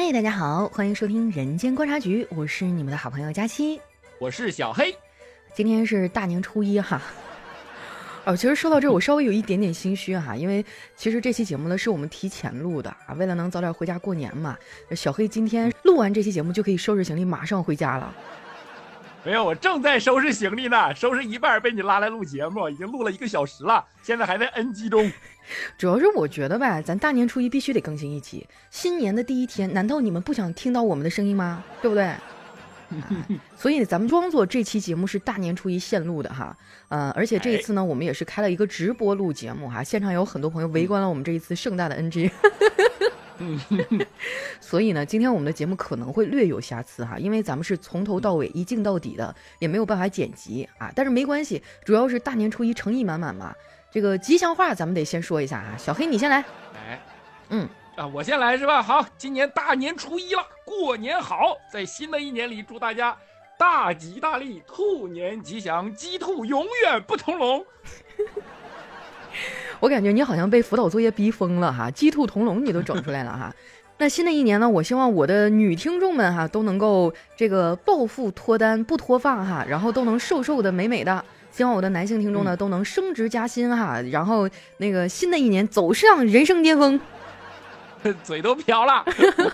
嗨，大家好，欢迎收听《人间观察局》，我是你们的好朋友佳期，我是小黑。今天是大年初一哈。哦，其实说到这，我稍微有一点点心虚哈，因为其实这期节目呢是我们提前录的啊，为了能早点回家过年嘛。小黑今天录完这期节目就可以收拾行李，马上回家了。没有，我正在收拾行李呢，收拾一半被你拉来录节目，已经录了一个小时了，现在还在 NG 中。主要是我觉得吧，咱大年初一必须得更新一期，新年的第一天，难道你们不想听到我们的声音吗？对不对？所以咱们装作这期节目是大年初一现录的哈，呃，而且这一次呢，我们也是开了一个直播录节目哈，现场有很多朋友围观了我们这一次盛大的 NG。所以呢，今天我们的节目可能会略有瑕疵哈，因为咱们是从头到尾一镜到底的，也没有办法剪辑啊。但是没关系，主要是大年初一诚意满满嘛。这个吉祥话咱们得先说一下啊，小黑你先来。哎，嗯。啊，我先来是吧？好，今年大年初一了，过年好！在新的一年里，祝大家大吉大利，兔年吉祥，鸡兔永远不同笼。我感觉你好像被辅导作业逼疯了哈，鸡兔同笼你都整出来了哈。那新的一年呢，我希望我的女听众们哈都能够这个暴富脱单不脱发哈，然后都能瘦瘦的美美的。希望我的男性听众呢都能升职加薪哈，然后那个新的一年走上人生巅峰。嘴都瓢了，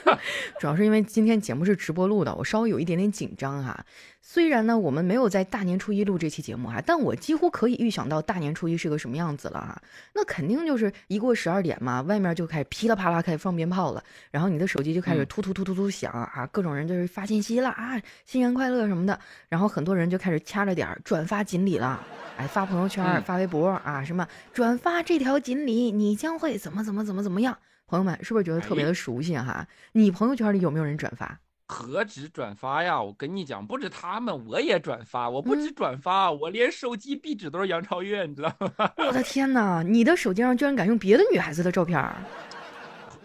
主要是因为今天节目是直播录的，我稍微有一点点紧张哈。虽然呢，我们没有在大年初一录这期节目哈，但我几乎可以预想到大年初一是个什么样子了哈。那肯定就是一过十二点嘛，外面就开始噼里啪啦开始放鞭炮了，然后你的手机就开始突突突突突响啊，各种人就是发信息了啊，新年快乐什么的，然后很多人就开始掐着点儿转发锦鲤了，哎，发朋友圈、发微博啊，什么转发这条锦鲤，你将会怎么怎么怎么怎么样。朋友们，是不是觉得特别的熟悉哈？你朋友圈里有没有人转发？何止转发呀！我跟你讲，不止他们，我也转发。我不止转发，我连手机壁纸都是杨超越，你知道吗？我的天哪！你的手机上居然敢用别的女孩子的照片？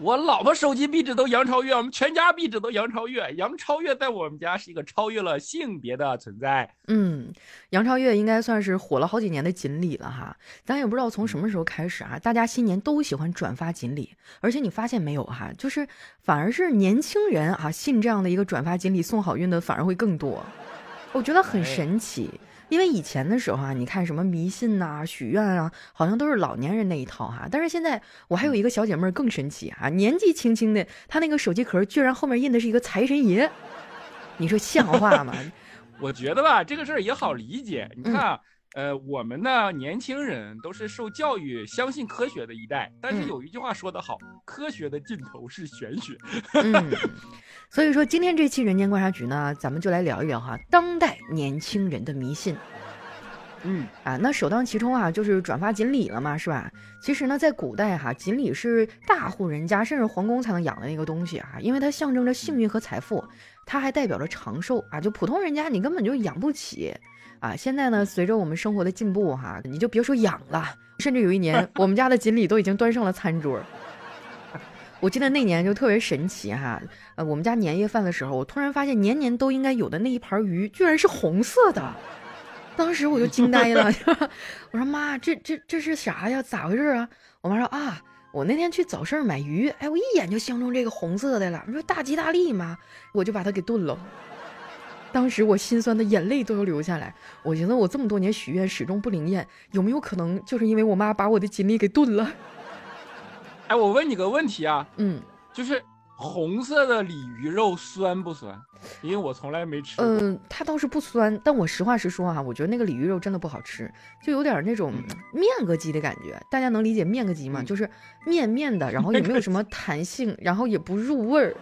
我老婆手机壁纸都杨超越，我们全家壁纸都杨超越。杨超越在我们家是一个超越了性别的存在。嗯，杨超越应该算是火了好几年的锦鲤了哈。咱也不知道从什么时候开始啊，大家新年都喜欢转发锦鲤，而且你发现没有哈，就是反而是年轻人啊信这样的一个转发锦鲤送好运的反而会更多，我觉得很神奇。因为以前的时候啊，你看什么迷信呐、许愿啊，好像都是老年人那一套哈。但是现在我还有一个小姐妹更神奇啊，年纪轻轻的，她那个手机壳居然后面印的是一个财神爷，你说像话吗？我觉得吧，这个事儿也好理解。你看，呃，我们呢年轻人都是受教育相信科学的一代，但是有一句话说得好，科学的尽头是玄学。嗯，所以说今天这期人间观察局呢，咱们就来聊一聊哈，当代年轻人的迷信。嗯啊，那首当其冲啊，就是转发锦鲤了嘛，是吧？其实呢，在古代哈，锦鲤是大户人家甚至皇宫才能养的那个东西啊，因为它象征着幸运和财富，它还代表着长寿啊。就普通人家你根本就养不起啊。现在呢，随着我们生活的进步哈，你就别说养了，甚至有一年我们家的锦鲤都已经端上了餐桌。我记得那年就特别神奇哈，呃，我们家年夜饭的时候，我突然发现年年都应该有的那一盘鱼居然是红色的。当时我就惊呆了，我说妈，这这这是啥呀？咋回事啊？我妈说啊，我那天去早市买鱼，哎，我一眼就相中这个红色的了。你说大吉大利嘛，我就把它给炖了。当时我心酸的眼泪都要流下来。我觉得我这么多年许愿始终不灵验，有没有可能就是因为我妈把我的锦鲤给炖了？哎，我问你个问题啊，嗯，就是。红色的鲤鱼肉酸不酸？因为我从来没吃。嗯，它倒是不酸，但我实话实说啊，我觉得那个鲤鱼肉真的不好吃，就有点那种面个鸡的感觉。大家能理解面个鸡吗？就是面面的，然后也没有什么 弹性，然后也不入味儿。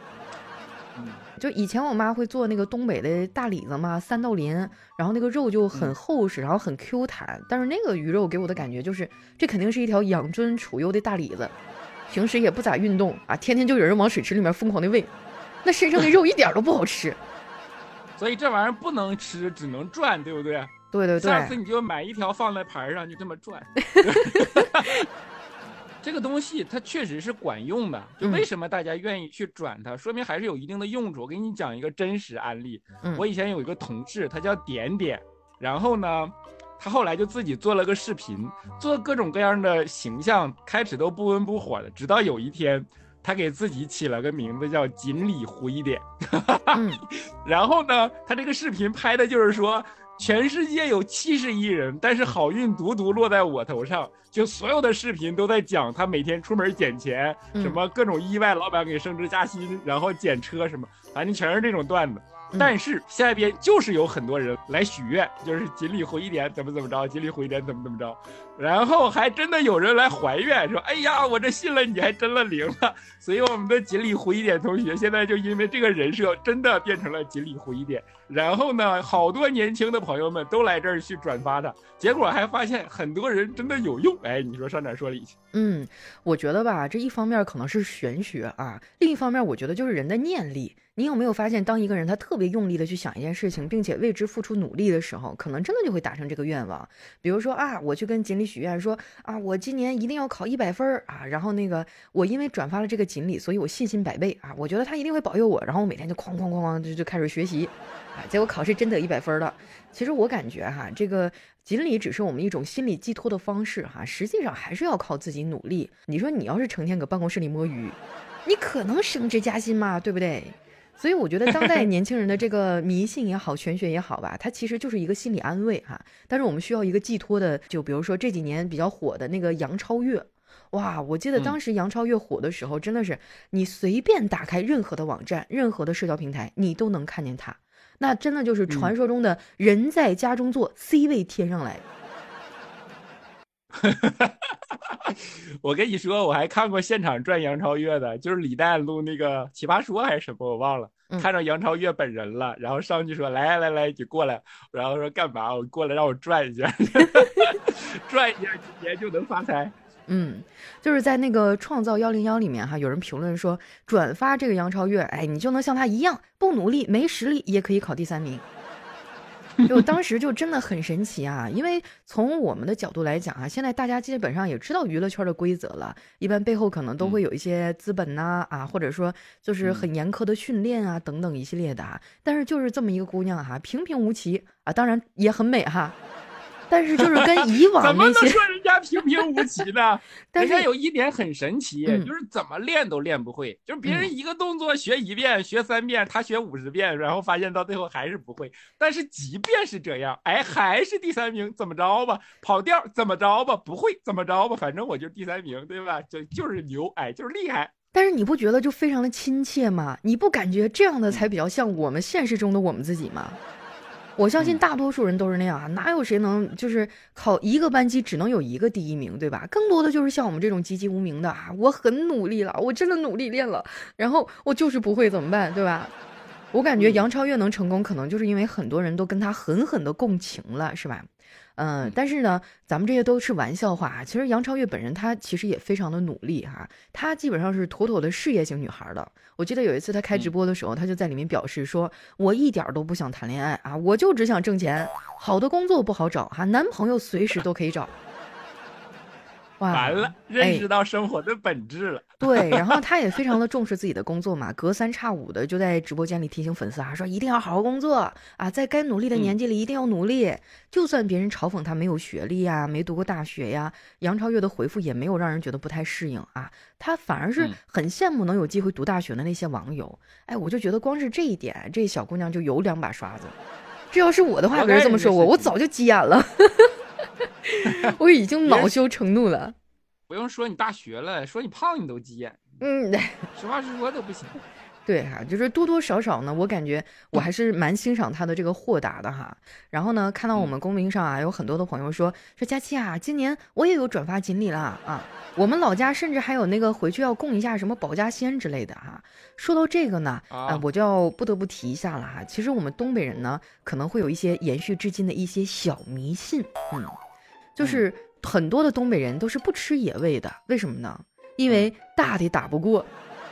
就以前我妈会做那个东北的大李子嘛，三道鳞，然后那个肉就很厚实，然后很 Q 弹。但是那个鱼肉给我的感觉就是，这肯定是一条养尊处优的大李子。平时也不咋运动啊，天天就有人往水池里面疯狂的喂，那身上的肉一点都不好吃，所以这玩意儿不能吃，只能转，对不对？对对对。下次你就买一条放在盘上，就这么转。这个东西它确实是管用的，就为什么大家愿意去转它，说明还是有一定的用处。我给你讲一个真实案例，我以前有一个同事，他叫点点，然后呢。他后来就自己做了个视频，做各种各样的形象，开始都不温不火的，直到有一天，他给自己起了个名字叫锦鲤胡一点。嗯，然后呢，他这个视频拍的就是说。全世界有七十亿人，但是好运独独落在我头上。就所有的视频都在讲他每天出门捡钱，什么各种意外，老板给升职加薪，然后捡车什么，反正全是这种段子。但是下边就是有很多人来许愿，就是锦鲤回一点怎么怎么着，锦鲤回一点怎么怎么着，然后还真的有人来怀愿，说哎呀，我这信了你还真了灵了。所以我们的锦鲤回一点同学现在就因为这个人设真的变成了锦鲤回一点。然后呢，好多年轻的朋友们都来这儿去转发它，结果还发现很多人真的有用。哎，你说上哪说理去？嗯，我觉得吧，这一方面可能是玄学啊，另一方面我觉得就是人的念力。你有没有发现，当一个人他特别用力的去想一件事情，并且为之付出努力的时候，可能真的就会达成这个愿望。比如说啊，我去跟锦鲤许愿说啊，我今年一定要考一百分儿啊，然后那个我因为转发了这个锦鲤，所以我信心百倍啊，我觉得他一定会保佑我，然后我每天就哐哐哐哐就就开始学习，结果考试真得一百分了。其实我感觉哈，这个锦鲤只是我们一种心理寄托的方式哈，实际上还是要靠自己努力。你说你要是成天搁办公室里摸鱼，你可能升职加薪吗？对不对？所以我觉得当代年轻人的这个迷信也好，玄学也好吧，它其实就是一个心理安慰哈。但是我们需要一个寄托的，就比如说这几年比较火的那个杨超越，哇，我记得当时杨超越火的时候，真的是你随便打开任何的网站、任何的社交平台，你都能看见他，那真的就是传说中的人在家中坐，C 位天上来。我跟你说，我还看过现场转杨超越的，就是李诞录那个《奇葩说》还是什么，我忘了。看着杨超越本人了，然后上去说：“来来来，你过来。”然后说：“干嘛？我过来让我转一下，转一下今年就能发财。”嗯，就是在那个创造幺零幺里面哈，有人评论说转发这个杨超越，哎，你就能像他一样，不努力没实力也可以考第三名。就当时就真的很神奇啊，因为从我们的角度来讲啊，现在大家基本上也知道娱乐圈的规则了，一般背后可能都会有一些资本呐啊，或者说就是很严苛的训练啊等等一系列的啊，但是就是这么一个姑娘哈，平平无奇啊，当然也很美哈。但是就是跟以往 怎么能说人家平平无奇呢？人家有一点很神奇，就是怎么练都练不会。就是别人一个动作学一遍、学三遍，他学五十遍，然后发现到最后还是不会。但是即便是这样，哎，还是第三名，怎么着吧？跑调怎么着吧？不会怎么着吧？反正我就第三名，对吧？就就是牛，哎，就是厉害。但是你不觉得就非常的亲切吗？你不感觉这样的才比较像我们现实中的我们自己吗？我相信大多数人都是那样啊，哪有谁能就是考一个班级只能有一个第一名，对吧？更多的就是像我们这种籍籍无名的啊，我很努力了，我真的努力练了，然后我就是不会怎么办，对吧？我感觉杨超越能成功，可能就是因为很多人都跟他狠狠的共情了，是吧？嗯，但是呢，咱们这些都是玩笑话。其实杨超越本人她其实也非常的努力哈，她基本上是妥妥的事业型女孩的。我记得有一次她开直播的时候，她就在里面表示说：“我一点都不想谈恋爱啊，我就只想挣钱。好的工作不好找哈，男朋友随时都可以找。”完了，认识到生活的本质了。对，然后他也非常的重视自己的工作嘛，隔三差五的就在直播间里提醒粉丝啊，说一定要好好工作啊，在该努力的年纪里一定要努力。就算别人嘲讽他没有学历呀，没读过大学呀，杨超越的回复也没有让人觉得不太适应啊，他反而是很羡慕能有机会读大学的那些网友。哎，我就觉得光是这一点，这小姑娘就有两把刷子。这要是我的话，别人这么说我，我早就急眼了。我已经恼羞成怒了，不用说你大学了，说你胖你都急眼。嗯，实话实说都不行。对哈，就是多多少少呢，我感觉我还是蛮欣赏他的这个豁达的哈。然后呢，看到我们公屏上啊，有很多的朋友说说佳期啊，今年我也有转发锦鲤了啊。我们老家甚至还有那个回去要供一下什么保家仙之类的哈。说到这个呢，啊，我就要不得不提一下了哈。其实我们东北人呢，可能会有一些延续至今的一些小迷信，嗯。就是很多的东北人都是不吃野味的，为什么呢？因为大的打不过，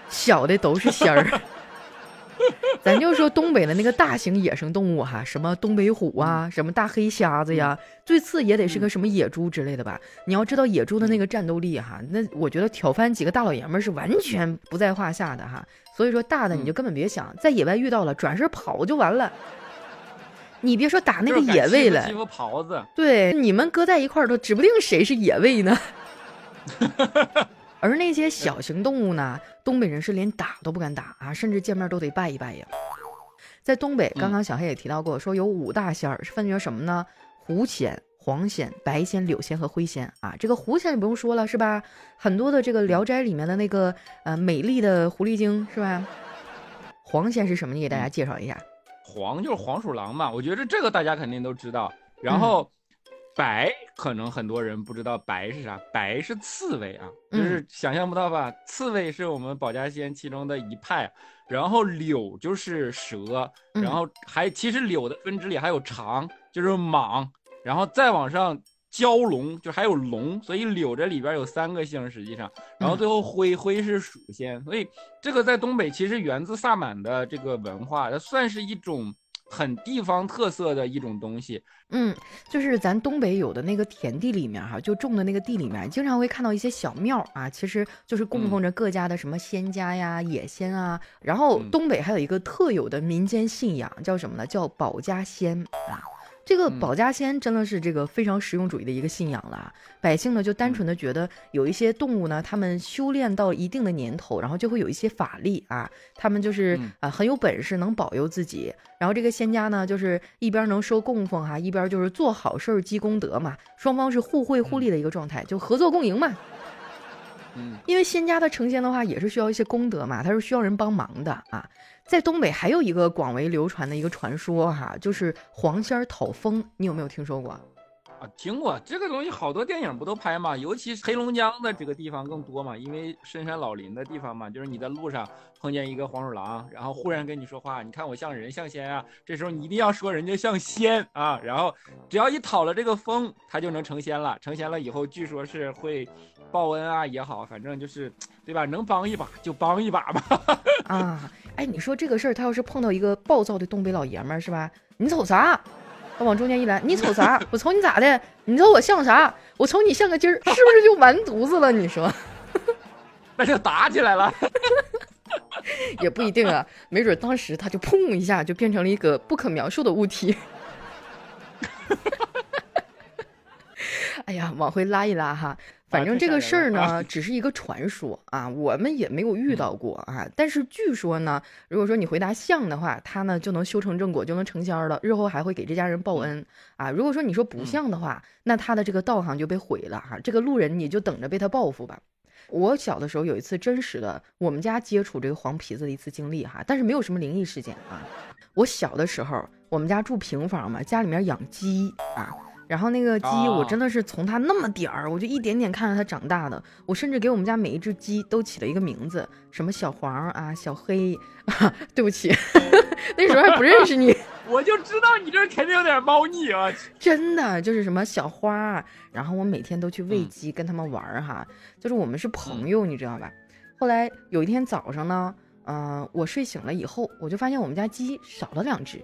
小的都是仙儿。咱就说东北的那个大型野生动物哈，什么东北虎啊，什么大黑瞎子呀，最次也得是个什么野猪之类的吧？你要知道野猪的那个战斗力哈，那我觉得挑翻几个大老爷们儿是完全不在话下的哈。所以说大的你就根本别想，在野外遇到了，转身跑就完了。你别说打那个野味了，欺负狍子。对，你们搁在一块儿都指不定谁是野味呢。而那些小型动物呢，东北人是连打都不敢打啊，甚至见面都得拜一拜呀。在东北，刚刚小黑也提到过，说有五大仙儿，分别什么呢？狐仙、黄仙、白仙、柳仙和灰仙啊。这个狐仙就不用说了，是吧？很多的这个《聊斋》里面的那个呃美丽的狐狸精，是吧？黄仙是什么？你给大家介绍一下。黄就是黄鼠狼嘛，我觉得这个大家肯定都知道。然后白可能很多人不知道，白是啥？白是刺猬啊，就是想象不到吧？刺猬是我们保家仙其中的一派。然后柳就是蛇，然后还其实柳的分支里还有长，就是蟒，然后再往上蛟龙，就还有龙，所以柳这里边有三个姓，实际上，然后最后灰灰是鼠仙，所以这个在东北其实源自萨满的这个文化，它算是一种。很地方特色的一种东西，嗯，就是咱东北有的那个田地里面哈，就种的那个地里面，经常会看到一些小庙啊，其实就是供奉着各家的什么仙家呀、野仙啊。然后东北还有一个特有的民间信仰，叫什么呢？叫保家仙啊。这个保家仙真的是这个非常实用主义的一个信仰了，啊百姓呢就单纯的觉得有一些动物呢，他们修炼到一定的年头，然后就会有一些法力啊，他们就是啊很有本事，能保佑自己。然后这个仙家呢，就是一边能收供奉哈，一边就是做好事儿积功德嘛，双方是互惠互利的一个状态，就合作共赢嘛。嗯，因为仙家的成仙的话，也是需要一些功德嘛，他是需要人帮忙的啊。在东北还有一个广为流传的一个传说哈，就是黄仙儿讨封，你有没有听说过？听过这个东西，好多电影不都拍嘛？尤其是黑龙江的这个地方更多嘛，因为深山老林的地方嘛，就是你在路上碰见一个黄鼠狼，然后忽然跟你说话，你看我像人像仙啊，这时候你一定要说人家像仙啊，然后只要一讨了这个风，他就能成仙了。成仙了以后，据说是会报恩啊也好，反正就是对吧？能帮一把就帮一把吧。啊。哎，你说这个事儿，他要是碰到一个暴躁的东北老爷们儿，是吧？你瞅啥？他往中间一拦，你瞅啥？我瞅你咋的？你瞅我像啥？我瞅你像个鸡儿，是不是就完犊子了？你说，那就打起来了。也不一定啊，没准当时他就砰一下就变成了一个不可描述的物体。哎呀，往回拉一拉哈。反正这个事儿呢，只是一个传说啊，我们也没有遇到过啊。但是据说呢，如果说你回答像的话，他呢就能修成正果，就能成仙了，日后还会给这家人报恩啊。如果说你说不像的话，那他的这个道行就被毁了哈。这个路人你就等着被他报复吧。我小的时候有一次真实的我们家接触这个黄皮子的一次经历哈，但是没有什么灵异事件啊。我小的时候，我们家住平房嘛，家里面养鸡啊。然后那个鸡，我真的是从它那么点儿，我就一点点看着它长大的。我甚至给我们家每一只鸡都起了一个名字，什么小黄啊、小黑啊。对不起，那时候还不认识你，我就知道你这肯定有点猫腻啊。真的就是什么小花，然后我每天都去喂鸡，跟他们玩儿哈，就是我们是朋友，你知道吧？后来有一天早上呢，嗯，我睡醒了以后，我就发现我们家鸡少了两只。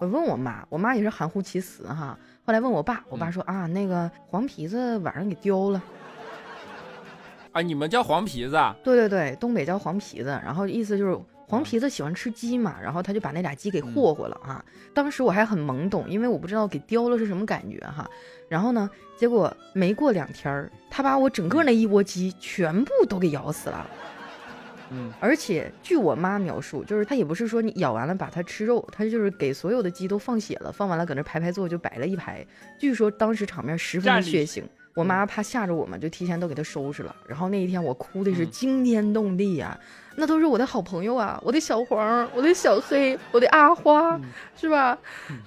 我问我妈，我妈也是含糊其辞哈。后来问我爸，我爸说啊，那个黄皮子晚上给叼了。啊，你们叫黄皮子？啊？对对对，东北叫黄皮子。然后意思就是黄皮子喜欢吃鸡嘛，然后他就把那俩鸡给霍霍了啊。当时我还很懵懂，因为我不知道给叼了是什么感觉哈。然后呢，结果没过两天儿，他把我整个那一窝鸡全部都给咬死了。嗯，而且据我妈描述，就是她也不是说你咬完了把它吃肉，她就是给所有的鸡都放血了，放完了搁那排排坐，就摆了一排。据说当时场面十分的血腥，我妈怕吓着我们，就提前都给它收拾了。然后那一天我哭的是惊天动地呀，那都是我的好朋友啊，我的小黄，我的小黑，我的阿花，是吧？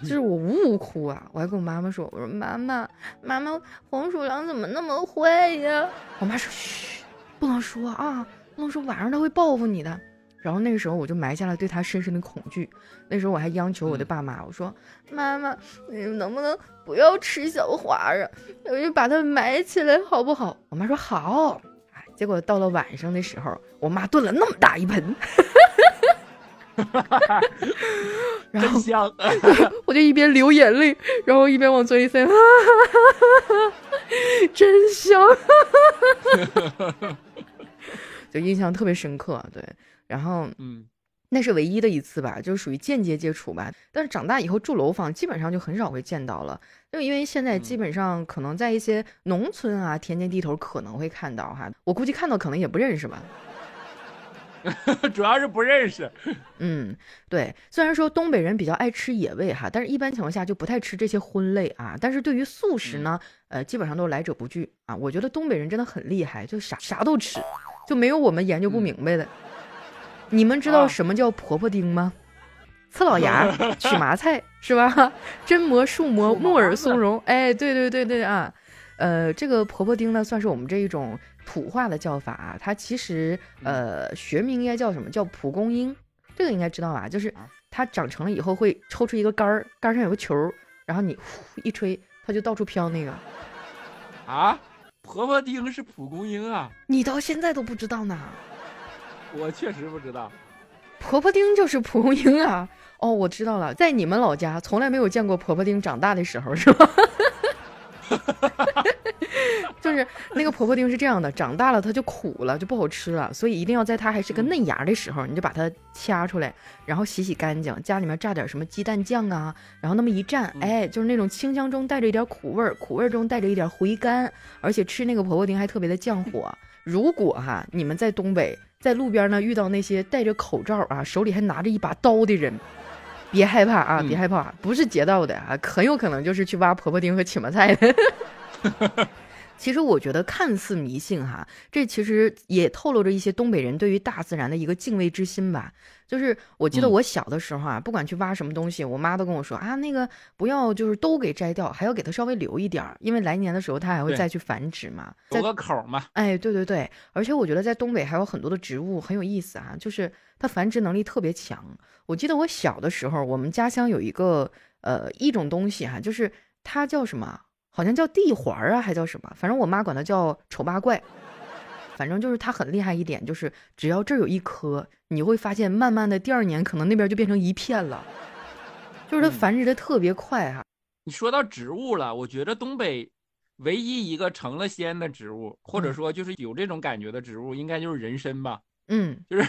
就是我呜呜哭啊，我还跟我妈妈说，我说妈妈，妈妈，黄鼠狼怎么那么坏呀？我妈说嘘，不能说啊。不能说晚上他会报复你的，然后那个时候我就埋下了对他深深的恐惧。那时候我还央求我的爸妈，我说：“妈妈，你能不能不要吃小花啊？我就把它埋起来好不好？”我妈说：“好。”哎，结果到了晚上的时候，我妈炖了那么大一盆，然后 我就一边流眼泪，然后一边往嘴里塞，真香。就印象特别深刻，对，然后嗯，那是唯一的一次吧，就属于间接接触吧。但是长大以后住楼房，基本上就很少会见到了，就因为现在基本上可能在一些农村啊、田间地头可能会看到哈，我估计看到可能也不认识吧。主要是不认识。嗯，对。虽然说东北人比较爱吃野味哈，但是一般情况下就不太吃这些荤类啊。但是对于素食呢，呃，基本上都是来者不拒啊。我觉得东北人真的很厉害，就啥啥都吃，就没有我们研究不明白的。你们知道什么叫婆婆丁吗？刺老牙、取麻菜是吧？真蘑、树蘑、木耳松茸，哎，对对对对啊。呃，这个婆婆丁呢，算是我们这一种土话的叫法啊。它其实呃学名应该叫什么？叫蒲公英。这个应该知道吧？就是它长成了以后会抽出一个杆儿，杆上有个球，然后你呼一吹，它就到处飘那个。啊，婆婆丁是蒲公英啊？你到现在都不知道呢？我确实不知道。婆婆丁就是蒲公英啊。哦，我知道了，在你们老家从来没有见过婆婆丁长大的时候，是吧？就是那个婆婆丁是这样的，长大了它就苦了，就不好吃了，所以一定要在它还是个嫩芽的时候，你就把它掐出来，然后洗洗干净，家里面榨点什么鸡蛋酱啊，然后那么一蘸，哎，就是那种清香中带着一点苦味儿，苦味中带着一点回甘，而且吃那个婆婆丁还特别的降火。如果哈你们在东北，在路边呢遇到那些戴着口罩啊，手里还拿着一把刀的人。别害怕啊！别害怕，不是劫道的啊，很有可能就是去挖婆婆丁和起麻菜的。其实我觉得看似迷信哈，这其实也透露着一些东北人对于大自然的一个敬畏之心吧。就是我记得我小的时候啊，不管去挖什么东西，我妈都跟我说啊，那个不要就是都给摘掉，还要给它稍微留一点儿，因为来年的时候它还会再去繁殖嘛，留个口嘛。哎，对对对，而且我觉得在东北还有很多的植物很有意思啊，就是它繁殖能力特别强。我记得我小的时候，我们家乡有一个呃一种东西哈，就是它叫什么？好像叫地环啊，还叫什么？反正我妈管它叫丑八怪。反正就是它很厉害一点，就是只要这儿有一颗，你会发现慢慢的第二年可能那边就变成一片了。就是它繁殖的特别快哈。你说到植物了，我觉得东北唯一一个成了仙的植物，或者说就是有这种感觉的植物，应该就是人参吧？嗯，就是。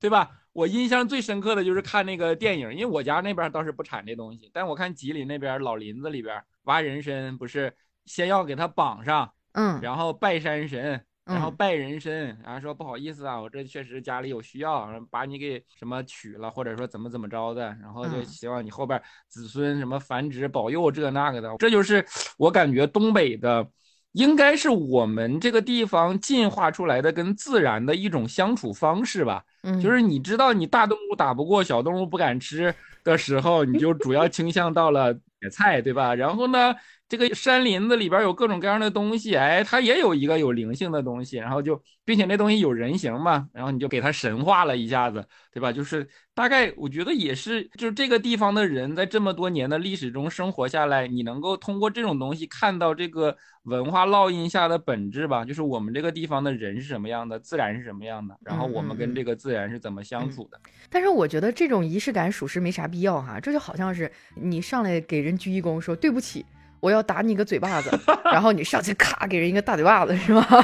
对吧？我印象最深刻的就是看那个电影，因为我家那边倒是不产这东西，但我看吉林那边老林子里边挖人参，不是先要给它绑上，嗯，然后拜山神，然后拜人参，然后说不好意思啊，我这确实家里有需要，把你给什么娶了，或者说怎么怎么着的，然后就希望你后边子孙什么繁殖保佑这那个的，这就是我感觉东北的。应该是我们这个地方进化出来的跟自然的一种相处方式吧。嗯，就是你知道你大动物打不过小动物不敢吃的时候，你就主要倾向到了野菜，对吧？然后呢？这个山林子里边有各种各样的东西，哎，它也有一个有灵性的东西，然后就，并且那东西有人形嘛，然后你就给它神化了一下子，对吧？就是大概我觉得也是，就是这个地方的人在这么多年的历史中生活下来，你能够通过这种东西看到这个文化烙印下的本质吧？就是我们这个地方的人是什么样的，自然是什么样的，然后我们跟这个自然是怎么相处的。但是我觉得这种仪式感属实没啥必要哈，这就好像是你上来给人鞠一躬说对不起。我要打你一个嘴巴子，然后你上去咔给人一个大嘴巴子，是吧？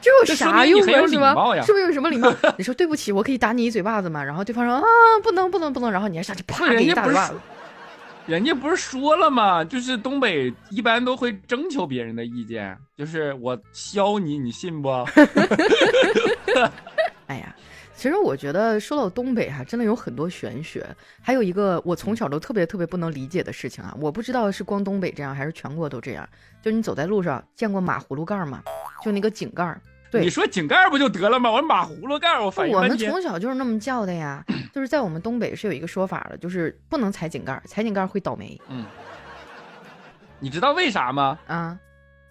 这有啥用啊？是吧？是不是有什么礼貌？你说对不起，我可以打你一嘴巴子吗？然后对方说啊，不能不能不能，然后你还上去啪给一大嘴巴子。人家不是说了吗？就是东北一般都会征求别人的意见，就是我削你，你信不？哎呀。其实我觉得说到东北哈，真的有很多玄学。还有一个我从小都特别特别不能理解的事情啊，我不知道是光东北这样还是全国都这样。就你走在路上见过马葫芦盖吗？就那个井盖。对，你说井盖不就得了吗？我说马葫芦盖，我反应我们从小就是那么叫的呀。就是在我们东北是有一个说法的，就是不能踩井盖，踩井盖会倒霉。嗯。你知道为啥吗？啊？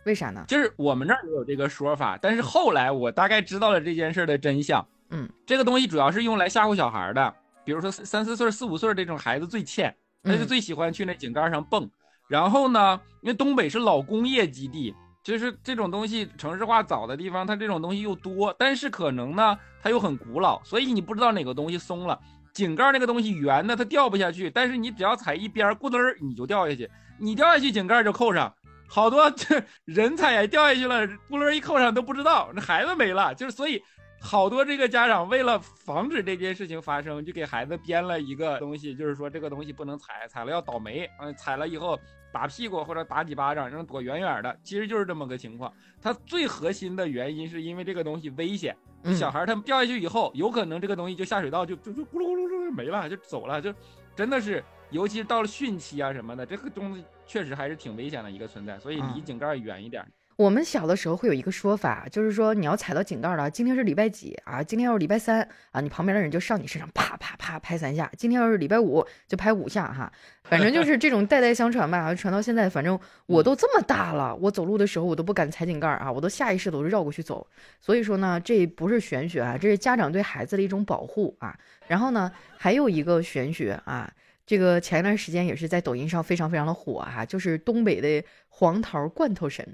为啥呢？就是我们那儿也有这个说法，但是后来我大概知道了这件事的真相。嗯，这个东西主要是用来吓唬小孩的，比如说三四岁、四五岁这种孩子最欠，他就最喜欢去那井盖上蹦。然后呢，因为东北是老工业基地，就是这种东西城市化早的地方，它这种东西又多，但是可能呢，它又很古老，所以你不知道哪个东西松了。井盖那个东西圆的，它掉不下去，但是你只要踩一边，咕噔儿你就掉下去，你掉下去井盖就扣上。好多这人踩掉下去了，咕噜一扣上都不知道，那孩子没了，就是所以。好多这个家长为了防止这件事情发生，就给孩子编了一个东西，就是说这个东西不能踩，踩了要倒霉。嗯，踩了以后打屁股或者打几巴掌，让躲远远的。其实就是这么个情况。它最核心的原因是因为这个东西危险，小孩他们掉下去以后，有可能这个东西就下水道就就就咕噜咕噜噜没了，就走了，就真的是，尤其是到了汛期啊什么的，这个东西确实还是挺危险的一个存在，所以离井盖远一点。我们小的时候会有一个说法，就是说你要踩到井盖了，今天是礼拜几啊？今天要是礼拜三啊，你旁边的人就上你身上啪啪啪拍三下。今天要是礼拜五，就拍五下哈。反正就是这种代代相传吧，传到现在，反正我都这么大了，我走路的时候我都不敢踩井盖啊，我都下意识都是绕过去走。所以说呢，这不是玄学啊，这是家长对孩子的一种保护啊。然后呢，还有一个玄学啊，这个前一段时间也是在抖音上非常非常的火哈，就是东北的黄桃罐头神。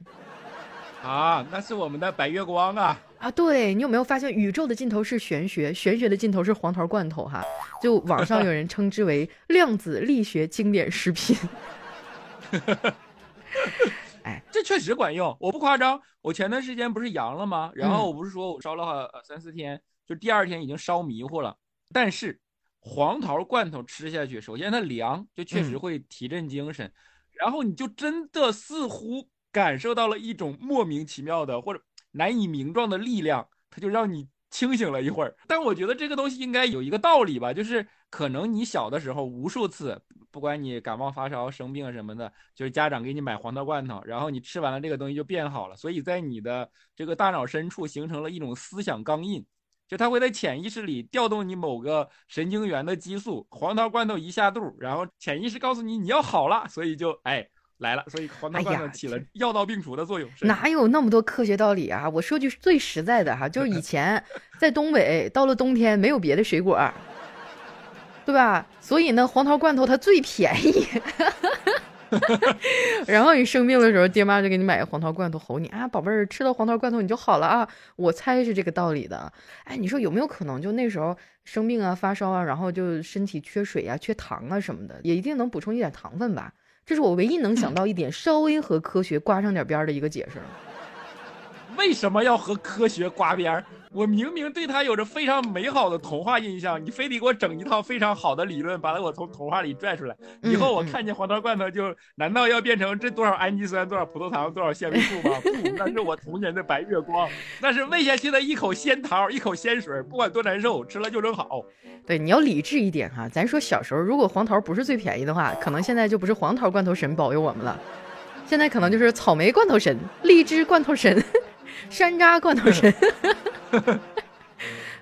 啊，那是我们的白月光啊！啊，对你有没有发现，宇宙的尽头是玄学，玄学的尽头是黄桃罐头哈？就网上有人称之为量子力学经典食品。哎，这确实管用，我不夸张。我前段时间不是阳了吗？然后我不是说我烧了三四天，就第二天已经烧迷糊了。但是黄桃罐头吃下去，首先它凉，就确实会提振精神，然后你就真的似乎。感受到了一种莫名其妙的或者难以名状的力量，它就让你清醒了一会儿。但我觉得这个东西应该有一个道理吧，就是可能你小的时候无数次，不管你感冒发烧、生病什么的，就是家长给你买黄桃罐头，然后你吃完了这个东西就变好了。所以在你的这个大脑深处形成了一种思想钢印，就它会在潜意识里调动你某个神经元的激素，黄桃罐头一下肚，然后潜意识告诉你你要好了，所以就哎。来了，所以黄桃罐头起了药到病除的作用。哪有那么多科学道理啊？我说句最实在的哈，就是以前 在东北，到了冬天没有别的水果，对吧？所以呢，黄桃罐头它最便宜。然后你生病的时候，爹妈就给你买个黄桃罐头，吼你啊，宝贝儿，吃了黄桃罐头你就好了啊。我猜是这个道理的。哎，你说有没有可能，就那时候生病啊、发烧啊，然后就身体缺水啊、缺糖啊什么的，也一定能补充一点糖分吧？这是我唯一能想到一点稍微和科学挂上点边儿的一个解释。为什么要和科学挂边儿？我明明对他有着非常美好的童话印象，你非得给我整一套非常好的理论，把我从童话里拽出来。以后我看见黄桃罐头，就难道要变成这多少氨基酸、多少葡萄糖、多少纤维素吗？不，那是我童年的白月光，那是喂下去的一口鲜桃，一口鲜水，不管多难受，吃了就能好。对，你要理智一点哈。咱说小时候，如果黄桃不是最便宜的话，可能现在就不是黄桃罐头神保佑我们了，现在可能就是草莓罐头神、荔枝罐头神。山楂罐头神，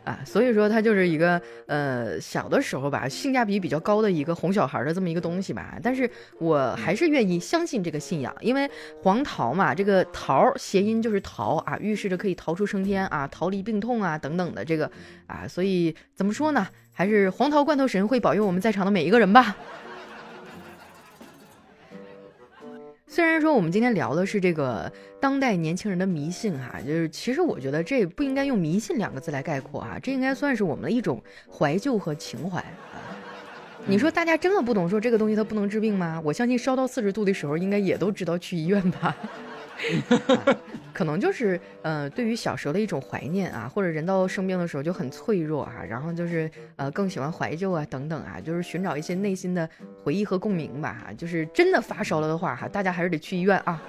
啊，所以说它就是一个呃小的时候吧，性价比比较高的一个哄小孩的这么一个东西吧。但是我还是愿意相信这个信仰，因为黄桃嘛，这个桃谐音就是逃啊，预示着可以逃出升天啊，逃离病痛啊等等的这个啊，所以怎么说呢，还是黄桃罐头神会保佑我们在场的每一个人吧。虽然说我们今天聊的是这个当代年轻人的迷信哈，就是其实我觉得这不应该用迷信两个字来概括啊，这应该算是我们的一种怀旧和情怀啊。你说大家真的不懂说这个东西它不能治病吗？我相信烧到四十度的时候，应该也都知道去医院吧。可能就是，呃，对于小时候的一种怀念啊，或者人到生病的时候就很脆弱啊，然后就是，呃，更喜欢怀旧啊，等等啊，就是寻找一些内心的回忆和共鸣吧，哈，就是真的发烧了的话，哈，大家还是得去医院啊。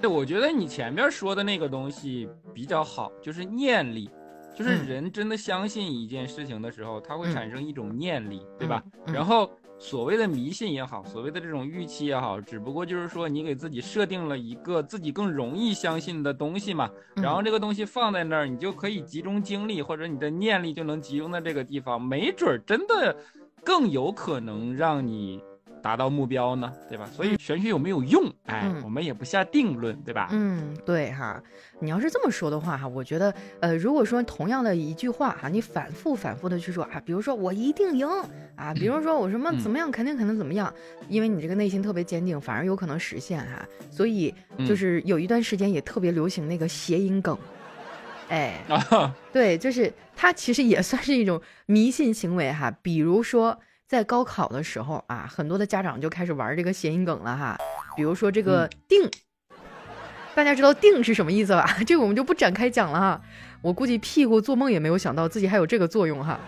对，我觉得你前面说的那个东西比较好，就是念力，就是人真的相信一件事情的时候，它会产生一种念力，对吧？然后。所谓的迷信也好，所谓的这种预期也好，只不过就是说你给自己设定了一个自己更容易相信的东西嘛，然后这个东西放在那儿，你就可以集中精力，或者你的念力就能集中在这个地方，没准儿真的更有可能让你。达到目标呢，对吧？所以玄学有没有用？哎，我们也不下定论，对吧？嗯，对哈。你要是这么说的话哈，我觉得，呃，如果说同样的一句话哈，你反复反复的去说啊，比如说我一定赢啊，比如说我什么怎么样，肯定肯定怎么样，因为你这个内心特别坚定，反而有可能实现哈。所以就是有一段时间也特别流行那个谐音梗，哎，对，就是它其实也算是一种迷信行为哈，比如说。在高考的时候啊，很多的家长就开始玩这个谐音梗了哈，比如说这个“定”，大家知道“定”是什么意思吧？这个我们就不展开讲了哈。我估计屁股做梦也没有想到自己还有这个作用哈。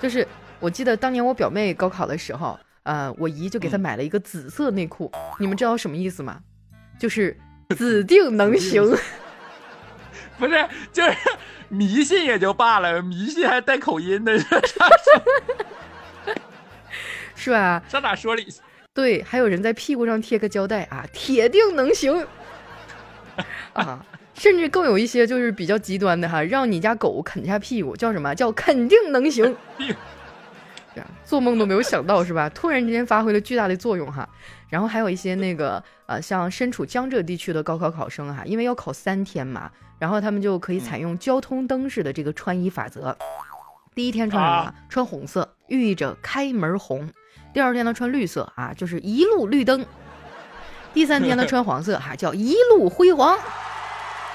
就是我记得当年我表妹高考的时候，呃，我姨就给她买了一个紫色内裤，你们知道什么意思吗？就是“指定能行”。不是，就是迷信也就罢了，迷信还带口音的，是吧？上哪说理去？对，还有人在屁股上贴个胶带啊，铁定能行 啊！甚至更有一些就是比较极端的哈，让你家狗啃下屁股，叫什么叫肯定能行？做梦都没有想到是吧？突然之间发挥了巨大的作用哈。然后还有一些那个呃，像身处江浙地区的高考考生哈，因为要考三天嘛，然后他们就可以采用交通灯式的这个穿衣法则。第一天穿什么？穿红色，寓意着开门红。第二天呢，穿绿色啊，就是一路绿灯。第三天呢，穿黄色哈，叫一路辉煌。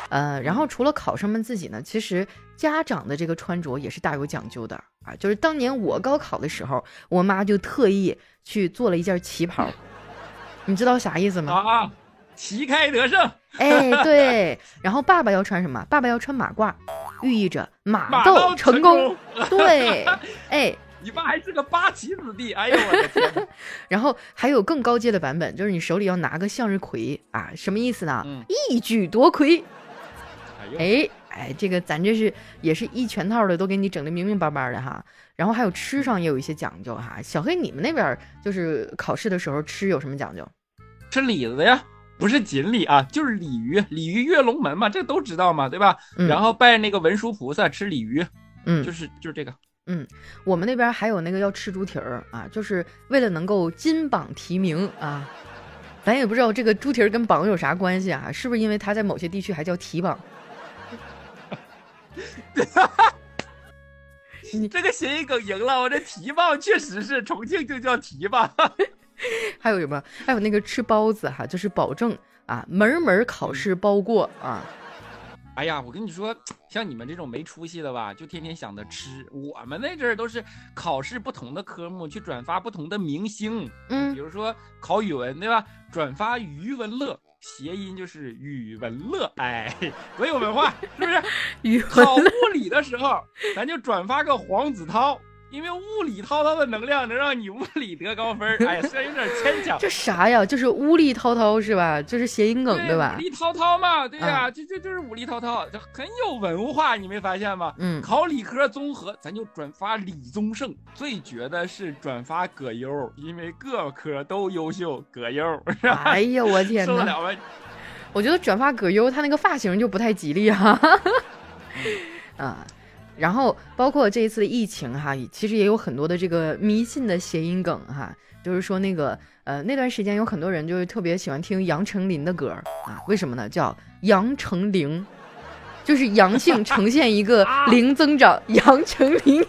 呃，然后除了考生们自己呢，其实家长的这个穿着也是大有讲究的啊。就是当年我高考的时候，我妈就特意去做了一件旗袍，你知道啥意思吗？啊，旗开得胜。哎，对。然后爸爸要穿什么？爸爸要穿马褂，寓意着马到成功。对，哎。你爸还是个八旗子弟，哎呦我的天！然后还有更高阶的版本，就是你手里要拿个向日葵啊，什么意思呢？一举夺魁。哎哎，这个咱这是也是一全套的，都给你整的明明白白的哈。然后还有吃上也有一些讲究哈。小黑，你们那边就是考试的时候吃有什么讲究？吃李子呀，不是锦鲤啊，就是鲤鱼，鲤鱼跃龙门嘛，这都知道嘛，对吧？然后拜那个文殊菩萨吃鲤鱼，嗯，就是就是这个。嗯，我们那边还有那个要吃猪蹄儿啊，就是为了能够金榜题名啊。咱也不知道这个猪蹄儿跟榜有啥关系啊？是不是因为它在某些地区还叫提榜？你这个谐音梗赢了，我这提棒确实是重庆就叫提棒。还有什么？还有那个吃包子哈，就是保证啊门门考试包过啊。哎呀，我跟你说，像你们这种没出息的吧，就天天想着吃。我们那阵儿都是考试不同的科目，去转发不同的明星。嗯，比如说考语文，对吧？转发余文乐，谐音就是语文乐。哎，多有文化，是不是？考物理的时候，咱就转发个黄子韬。因为物理滔滔的能量能让你物理得高分 哎呀，虽然有点牵强。这啥呀？就是物理滔滔是吧？就是谐音梗对吧？物力滔滔嘛，对呀，这这就是物理滔滔，这很有文化，你没发现吗？嗯。考理科综合，咱就转发李宗盛。最绝的是转发葛优，因为各科都优秀，葛优。哎呀，我天哪！受得了吗？我觉得转发葛优，他那个发型就不太吉利哈。啊。然后包括这一次的疫情哈，其实也有很多的这个迷信的谐音梗哈，就是说那个呃那段时间有很多人就是特别喜欢听杨丞琳的歌啊，为什么呢？叫杨丞琳，就是阳性呈现一个 零增长，杨丞琳。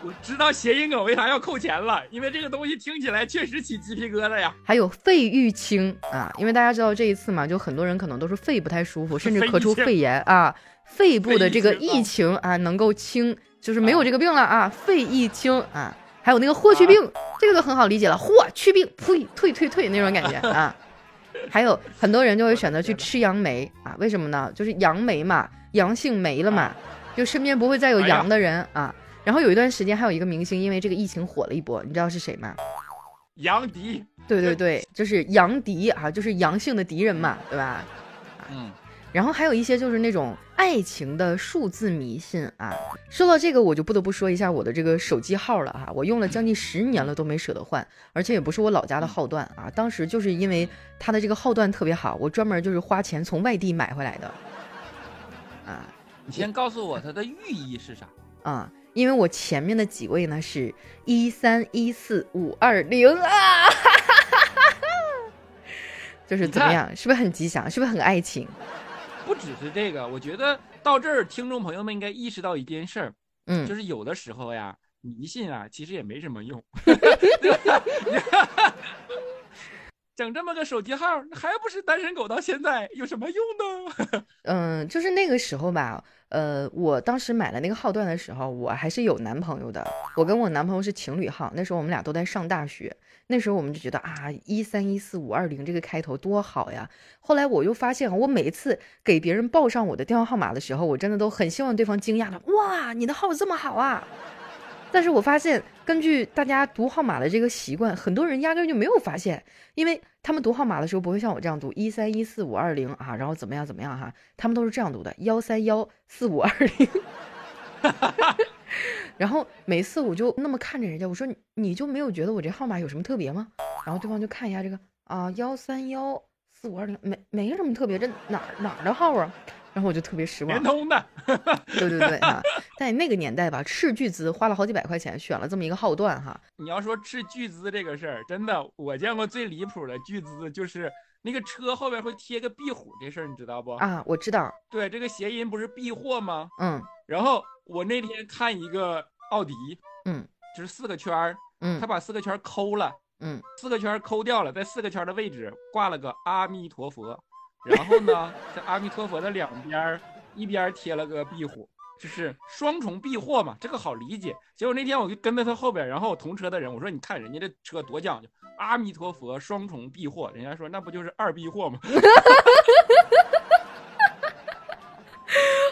我知道谐音梗为啥要扣钱了，因为这个东西听起来确实起鸡皮疙瘩呀。还有肺玉清啊，因为大家知道这一次嘛，就很多人可能都是肺不太舒服，甚至咳出肺炎啊。肺部的这个疫情啊，能够清，就是没有这个病了啊，肺疫清啊，还有那个霍去病，这个就很好理解了，霍去病，呸，退退退那种感觉啊，还有很多人就会选择去吃杨梅啊，为什么呢？就是杨梅嘛，阳性没了嘛，就身边不会再有阳的人啊。然后有一段时间还有一个明星因为这个疫情火了一波，你知道是谁吗？杨迪，对对对，就是杨迪啊，就是阳性的敌人嘛，对吧？嗯。然后还有一些就是那种爱情的数字迷信啊。说到这个，我就不得不说一下我的这个手机号了哈。我用了将近十年了都没舍得换，而且也不是我老家的号段啊。当时就是因为它的这个号段特别好，我专门就是花钱从外地买回来的。啊，你先告诉我它的寓意是啥？啊，因为我前面的几位呢是一三一四五二零啊。就是怎么样？是不是很吉祥？是不是很爱情？不只是这个，我觉得到这儿，听众朋友们应该意识到一件事儿，嗯，就是有的时候呀，迷信啊，其实也没什么用。整这么个手机号，还不是单身狗到现在，有什么用呢？嗯，就是那个时候吧，呃，我当时买了那个号段的时候，我还是有男朋友的，我跟我男朋友是情侣号，那时候我们俩都在上大学，那时候我们就觉得啊，一三一四五二零这个开头多好呀。后来我又发现，我每一次给别人报上我的电话号码的时候，我真的都很希望对方惊讶的，哇，你的号这么好啊！但是我发现，根据大家读号码的这个习惯，很多人压根就没有发现，因为他们读号码的时候不会像我这样读一三一四五二零啊，然后怎么样怎么样哈，他们都是这样读的幺三幺四五二零。然后每次我就那么看着人家，我说你就没有觉得我这号码有什么特别吗？然后对方就看一下这个啊幺三幺四五二零，没没什么特别，这哪哪的号啊？然后我就特别失望。联通的，对对对啊，在 那个年代吧，斥巨资花了好几百块钱选了这么一个号段哈。你要说斥巨资这个事儿，真的，我见过最离谱的巨资就是那个车后边会贴个壁虎这事儿，你知道不？啊，我知道。对，这个谐音不是避祸吗？嗯。然后我那天看一个奥迪，嗯，就是四个圈儿，嗯，他把四个圈抠了，嗯，四个圈抠掉了，在四个圈的位置挂了个阿弥陀佛。然后呢，在阿弥陀佛的两边，一边贴了个壁虎，就是双重避祸嘛，这个好理解。结果那天我就跟在他后边，然后我同车的人我说：“你看人家这车多讲究，阿弥陀佛双重避祸。”人家说：“那不就是二避祸吗？”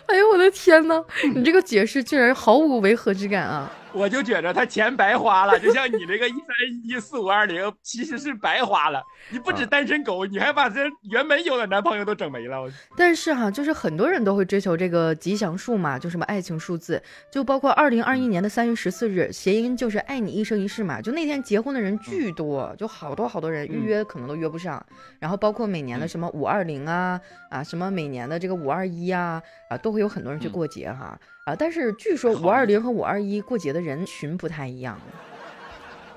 哎呦我的天哪，你这个解释居然毫无违和之感啊！我就觉着他钱白花了，就像你这个一三一四五二零，其实是白花了。你不止单身狗，你还把这原本有的男朋友都整没了。但是哈，就是很多人都会追求这个吉祥数嘛，就什么爱情数字，就包括二零二一年的三月十四日，谐音就是爱你一生一世嘛。就那天结婚的人巨多，就好多好多人预约可能都约不上。然后包括每年的什么五二零啊啊，什么每年的这个五二一啊啊，都会有很多人去过节哈。啊！但是据说五二零和五二一过节的人群不太一样。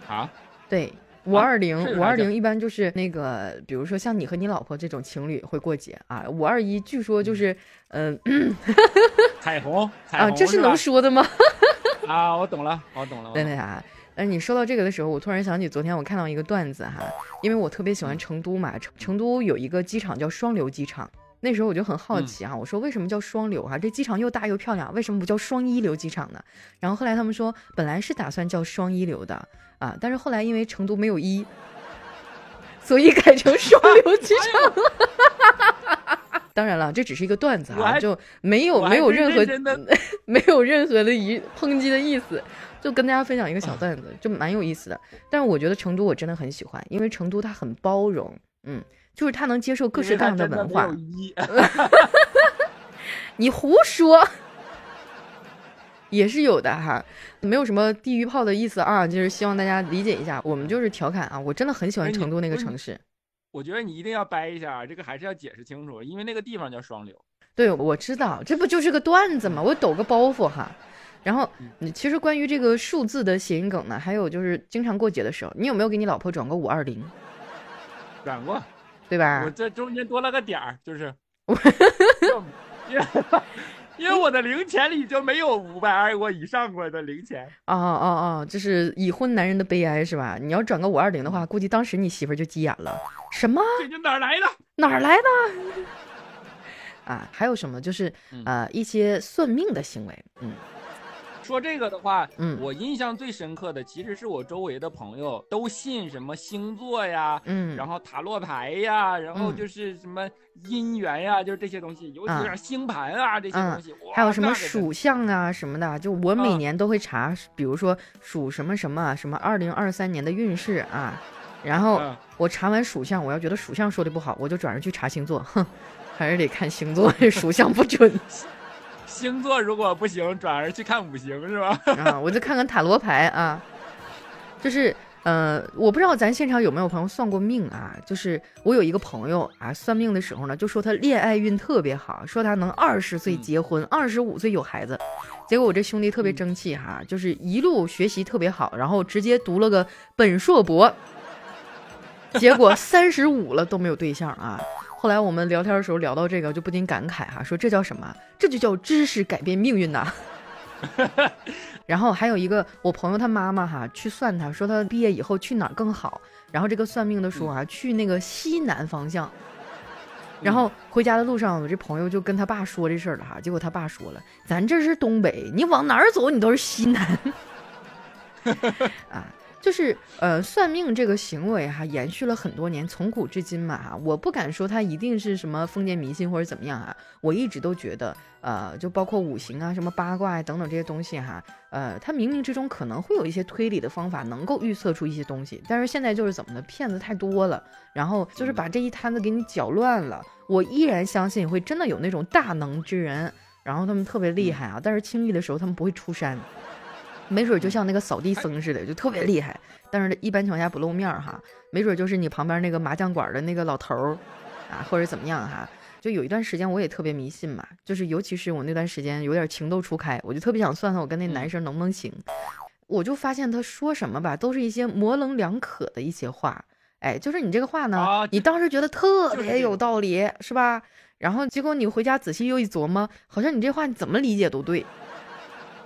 啊？对，五二零五二零一般就是那个，比如说像你和你老婆这种情侣会过节啊。五二一据说就是，嗯，彩虹啊，这是能说的吗？啊，我懂了，我懂了。对对啊，呃，你说到这个的时候，我突然想起昨天我看到一个段子哈，因为我特别喜欢成都嘛，成成都有一个机场叫双流机场。那时候我就很好奇啊，我说为什么叫双流哈？这机场又大又漂亮，为什么不叫双一流机场呢？然后后来他们说，本来是打算叫双一流的啊，但是后来因为成都没有一，所以改成 双流机场了。当然了，这只是一个段子啊，就没有没有任何 没有任何的一抨击的意思，就跟大家分享一个小段子，就蛮有意思的。但是我觉得成都我真的很喜欢，因为成都它很包容，嗯。就是他能接受各式各样的文化。你胡说，也是有的哈，没有什么地狱炮的意思啊，就是希望大家理解一下，我们就是调侃啊。我真的很喜欢成都那个城市。我觉得你一定要掰一下，这个还是要解释清楚，因为那个地方叫双流。对，我知道，这不就是个段子吗？我抖个包袱哈。然后，其实关于这个数字的谐音梗呢，还有就是经常过节的时候，你有没有给你老婆转过五二零？转过。对吧？我这中间多了个点儿，就是，因为 因为我的零钱里就没有五百二过以上过的零钱。哦哦哦，这是已婚男人的悲哀是吧？你要转个五二零的话，估计当时你媳妇就急眼了。什么？这哪儿来的？哪儿来的？啊，还有什么？就是呃一些算命的行为，嗯。说这个的话，嗯，我印象最深刻的其实是我周围的朋友都信什么星座呀，嗯，然后塔罗牌呀，然后就是什么姻缘呀，就是这些东西，尤其是星盘啊这些东西，还有什么属相啊什么的，就我每年都会查，比如说属什么什么什么二零二三年的运势啊，然后我查完属相，我要觉得属相说的不好，我就转而去查星座，哼，还是得看星座，属相不准。星座如果不行，转而去看五行是吧？啊，我就看看塔罗牌啊，就是呃，我不知道咱现场有没有朋友算过命啊？就是我有一个朋友啊，算命的时候呢，就说他恋爱运特别好，说他能二十岁结婚，二十五岁有孩子。结果我这兄弟特别争气哈，就是一路学习特别好，然后直接读了个本硕博，结果三十五了都没有对象啊。后来我们聊天的时候聊到这个，就不禁感慨哈，说这叫什么？这就叫知识改变命运呐。然后还有一个我朋友他妈妈哈去算他说他毕业以后去哪儿更好，然后这个算命的说啊去那个西南方向。然后回家的路上，我这朋友就跟他爸说这事儿了哈，结果他爸说了，咱这是东北，你往哪儿走你都是西南。啊。就是呃，算命这个行为哈，延续了很多年，从古至今嘛哈。我不敢说它一定是什么封建迷信或者怎么样啊。我一直都觉得，呃，就包括五行啊、什么八卦啊等等这些东西哈，呃，它冥冥之中可能会有一些推理的方法，能够预测出一些东西。但是现在就是怎么的，骗子太多了，然后就是把这一摊子给你搅乱了。我依然相信会真的有那种大能之人，然后他们特别厉害啊，但是轻易的时候他们不会出山。没准就像那个扫地僧似的，就特别厉害，但是一般情况下不露面哈。没准就是你旁边那个麻将馆的那个老头儿啊，或者怎么样哈。就有一段时间我也特别迷信嘛，就是尤其是我那段时间有点情窦初开，我就特别想算算我跟那男生能不能行。我就发现他说什么吧，都是一些模棱两可的一些话。哎，就是你这个话呢，你当时觉得特别有道理，是吧？然后结果你回家仔细又一琢磨，好像你这话你怎么理解都对。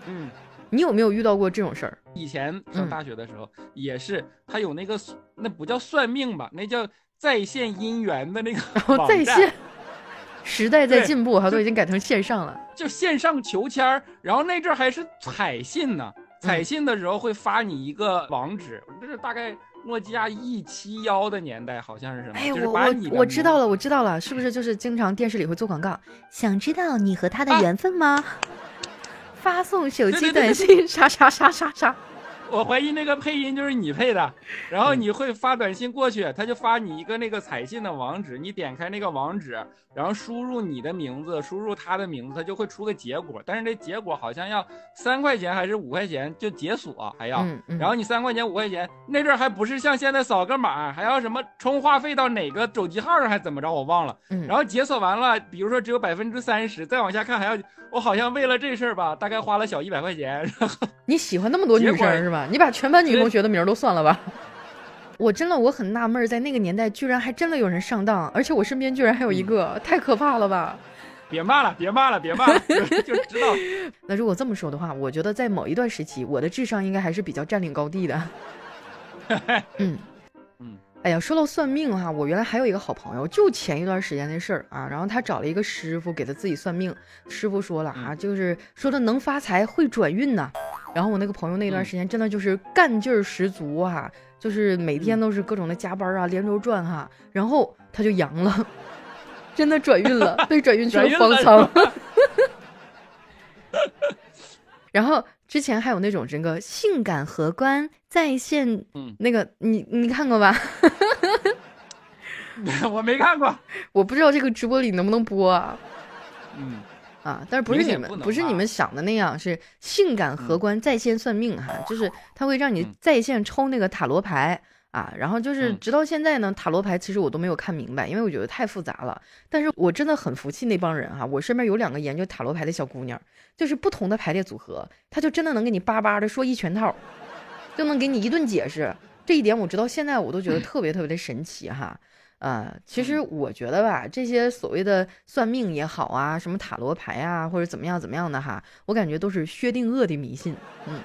嗯。你有没有遇到过这种事儿？以前上大学的时候，也是他有那个，那不叫算命吧，那叫在线姻缘的那个在线。时代在进步，哈，都已经改成线上了，就线上求签儿。然后那阵儿还是彩信呢，彩信的时候会发你一个网址，这是大概诺基亚 E 七幺的年代，好像是什么？哎，我我我知道了，我知道了，是不是 就是经常电视里会做广告？想知道你和他的缘分吗？发送手机短信，啥啥啥啥啥。我怀疑那个配音就是你配的，然后你会发短信过去，他就发你一个那个彩信的网址，你点开那个网址，然后输入你的名字，输入他的名字，他就会出个结果，但是这结果好像要三块钱还是五块钱就解锁还要，然后你三块钱五块钱那阵还不是像现在扫个码，还要什么充话费到哪个手机号上还怎么着我忘了，然后解锁完了，比如说只有百分之三十，再往下看还要，我好像为了这事儿吧，大概花了小一百块钱。你喜欢那么多女生是吧？你把全班女同学的名都算了吧，我真的我很纳闷，在那个年代居然还真的有人上当，而且我身边居然还有一个，太可怕了吧！别骂了，别骂了，别骂了，就知道。那如果这么说的话，我觉得在某一段时期，我的智商应该还是比较占领高地的。嗯嗯，哎呀，说到算命哈，我原来还有一个好朋友，就前一段时间的事儿啊，然后他找了一个师傅给他自己算命，师傅说了啊，就是说他能发财，会转运呐。然后我那个朋友那段时间真的就是干劲儿十足哈，就是每天都是各种的加班啊，连轴转哈。然后他就阳了，真的转运了，被转运去了方舱。然后之前还有那种整个性感荷官在线，嗯，那个你你看过吧？我没看过，我不知道这个直播里能不能播啊？嗯。啊，但是不是你们不是你们想的那样，是性感荷官在线算命哈，就是他会让你在线抽那个塔罗牌啊，然后就是直到现在呢，塔罗牌其实我都没有看明白，因为我觉得太复杂了。但是我真的很服气那帮人哈，我身边有两个研究塔罗牌的小姑娘，就是不同的排列组合，她就真的能给你叭叭的说一全套，就能给你一顿解释。这一点我直到现在我都觉得特别特别的神奇哈。呃，其实我觉得吧，这些所谓的算命也好啊，什么塔罗牌啊，或者怎么样怎么样的哈，我感觉都是薛定谔的迷信。嗯，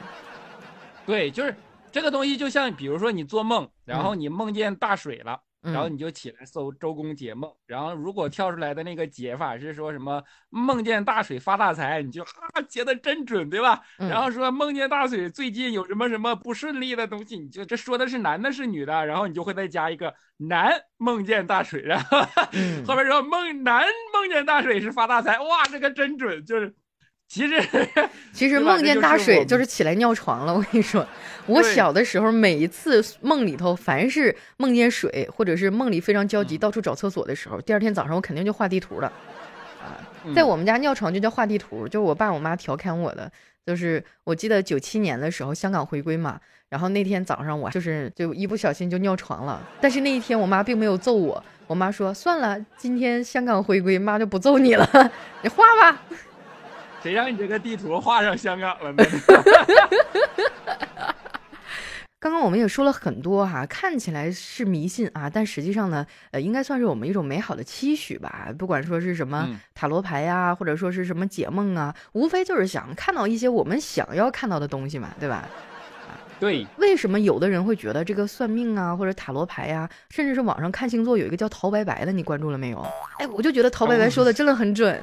对，就是这个东西，就像比如说你做梦，然后你梦见大水了。然后你就起来搜周公解梦，然后如果跳出来的那个解法是说什么梦见大水发大财，你就哈解的真准，对吧？然后说梦见大水最近有什么什么不顺利的东西，你就这说的是男的是女的，然后你就会再加一个男梦见大水，然后 后边说梦男梦见大水是发大财，哇，这个真准，就是。其实，其实梦见大水就是起来尿床了。我跟你说，我小的时候每一次梦里头，凡是梦见水，或者是梦里非常焦急到处找厕所的时候，第二天早上我肯定就画地图了。啊，在我们家尿床就叫画地图，就是我爸我妈调侃我的。就是我记得九七年的时候香港回归嘛，然后那天早上我就是就一不小心就尿床了。但是那一天我妈并没有揍我，我妈说算了，今天香港回归，妈就不揍你了，你画吧。谁让你这个地图画上香港了呢？刚刚我们也说了很多哈，看起来是迷信啊，但实际上呢，呃，应该算是我们一种美好的期许吧。不管说是什么塔罗牌呀，或者说是什么解梦啊，无非就是想看到一些我们想要看到的东西嘛，对吧？对。为什么有的人会觉得这个算命啊，或者塔罗牌呀，甚至是网上看星座有一个叫陶白白的，你关注了没有？哎，我就觉得陶白白说的真的很准。